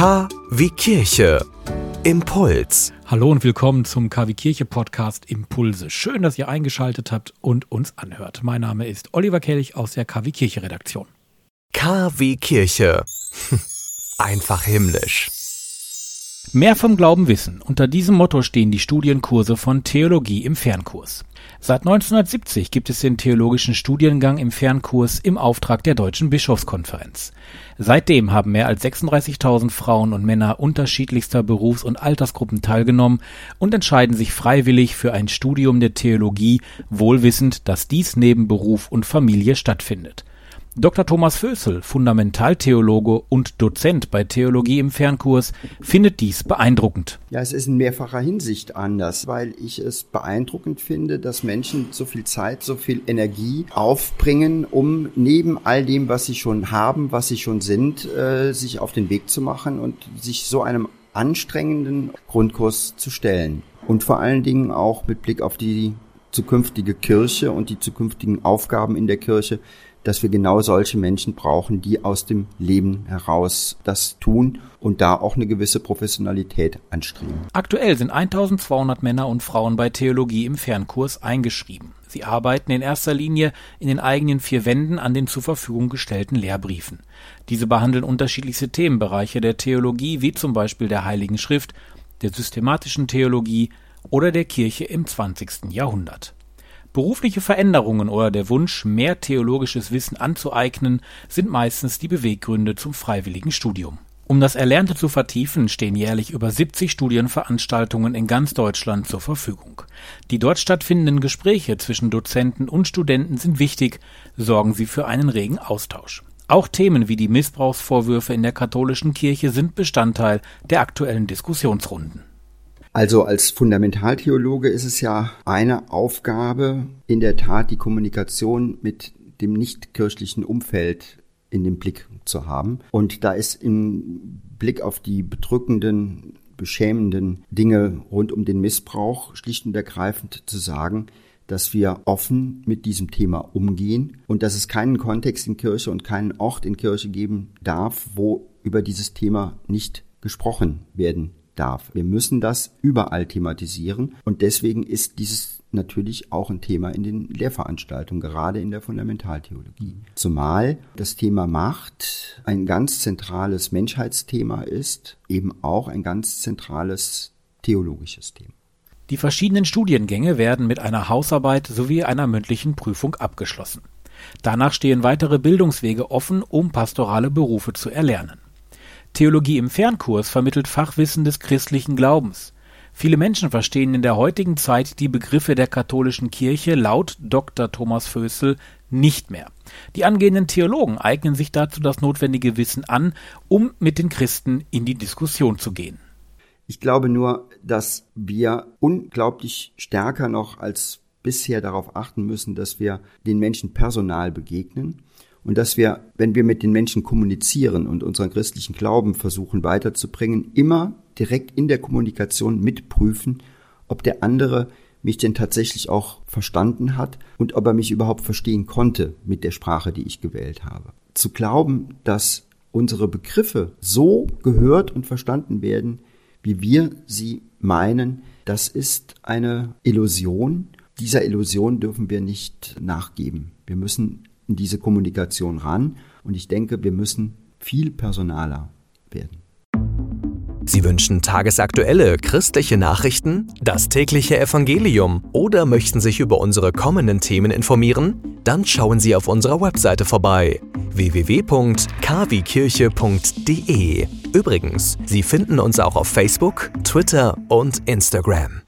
K wie Kirche. Impuls. Hallo und willkommen zum KW Kirche Podcast Impulse. Schön, dass ihr eingeschaltet habt und uns anhört. Mein Name ist Oliver Kelch aus der KW Kirche Redaktion. KW Kirche. Einfach himmlisch. Mehr vom Glauben wissen. Unter diesem Motto stehen die Studienkurse von Theologie im Fernkurs. Seit 1970 gibt es den theologischen Studiengang im Fernkurs im Auftrag der Deutschen Bischofskonferenz. Seitdem haben mehr als 36.000 Frauen und Männer unterschiedlichster Berufs- und Altersgruppen teilgenommen und entscheiden sich freiwillig für ein Studium der Theologie, wohlwissend, dass dies neben Beruf und Familie stattfindet. Dr. Thomas Fösel, Fundamentaltheologe und Dozent bei Theologie im Fernkurs, findet dies beeindruckend. Ja, es ist in mehrfacher Hinsicht anders, weil ich es beeindruckend finde, dass Menschen so viel Zeit, so viel Energie aufbringen, um neben all dem, was sie schon haben, was sie schon sind, äh, sich auf den Weg zu machen und sich so einem anstrengenden Grundkurs zu stellen. Und vor allen Dingen auch mit Blick auf die zukünftige Kirche und die zukünftigen Aufgaben in der Kirche dass wir genau solche Menschen brauchen, die aus dem Leben heraus das tun und da auch eine gewisse Professionalität anstreben. Aktuell sind 1200 Männer und Frauen bei Theologie im Fernkurs eingeschrieben. Sie arbeiten in erster Linie in den eigenen vier Wänden an den zur Verfügung gestellten Lehrbriefen. Diese behandeln unterschiedlichste Themenbereiche der Theologie, wie zum Beispiel der Heiligen Schrift, der systematischen Theologie oder der Kirche im 20. Jahrhundert. Berufliche Veränderungen oder der Wunsch, mehr theologisches Wissen anzueignen, sind meistens die Beweggründe zum freiwilligen Studium. Um das Erlernte zu vertiefen, stehen jährlich über 70 Studienveranstaltungen in ganz Deutschland zur Verfügung. Die dort stattfindenden Gespräche zwischen Dozenten und Studenten sind wichtig, sorgen sie für einen regen Austausch. Auch Themen wie die Missbrauchsvorwürfe in der katholischen Kirche sind Bestandteil der aktuellen Diskussionsrunden. Also als Fundamentaltheologe ist es ja eine Aufgabe, in der Tat die Kommunikation mit dem nichtkirchlichen Umfeld in den Blick zu haben. Und da ist im Blick auf die bedrückenden, beschämenden Dinge rund um den Missbrauch schlicht und ergreifend zu sagen, dass wir offen mit diesem Thema umgehen und dass es keinen Kontext in Kirche und keinen Ort in Kirche geben darf, wo über dieses Thema nicht gesprochen werden darf. Wir müssen das überall thematisieren und deswegen ist dieses natürlich auch ein Thema in den Lehrveranstaltungen, gerade in der Fundamentaltheologie. Zumal das Thema Macht ein ganz zentrales Menschheitsthema ist, eben auch ein ganz zentrales theologisches Thema. Die verschiedenen Studiengänge werden mit einer Hausarbeit sowie einer mündlichen Prüfung abgeschlossen. Danach stehen weitere Bildungswege offen, um pastorale Berufe zu erlernen. Theologie im Fernkurs vermittelt Fachwissen des christlichen Glaubens. Viele Menschen verstehen in der heutigen Zeit die Begriffe der katholischen Kirche laut Dr. Thomas Fösel nicht mehr. Die angehenden Theologen eignen sich dazu das notwendige Wissen an, um mit den Christen in die Diskussion zu gehen. Ich glaube nur, dass wir unglaublich stärker noch als bisher darauf achten müssen, dass wir den Menschen personal begegnen und dass wir, wenn wir mit den Menschen kommunizieren und unseren christlichen Glauben versuchen weiterzubringen, immer direkt in der Kommunikation mitprüfen, ob der andere mich denn tatsächlich auch verstanden hat und ob er mich überhaupt verstehen konnte mit der Sprache, die ich gewählt habe. Zu glauben, dass unsere Begriffe so gehört und verstanden werden, wie wir sie meinen, das ist eine Illusion. Dieser Illusion dürfen wir nicht nachgeben. Wir müssen in diese Kommunikation ran. Und ich denke, wir müssen viel personaler werden. Sie wünschen tagesaktuelle christliche Nachrichten, das tägliche Evangelium oder möchten sich über unsere kommenden Themen informieren? Dann schauen Sie auf unserer Webseite vorbei www.kwkirche.de. Übrigens, Sie finden uns auch auf Facebook, Twitter und Instagram.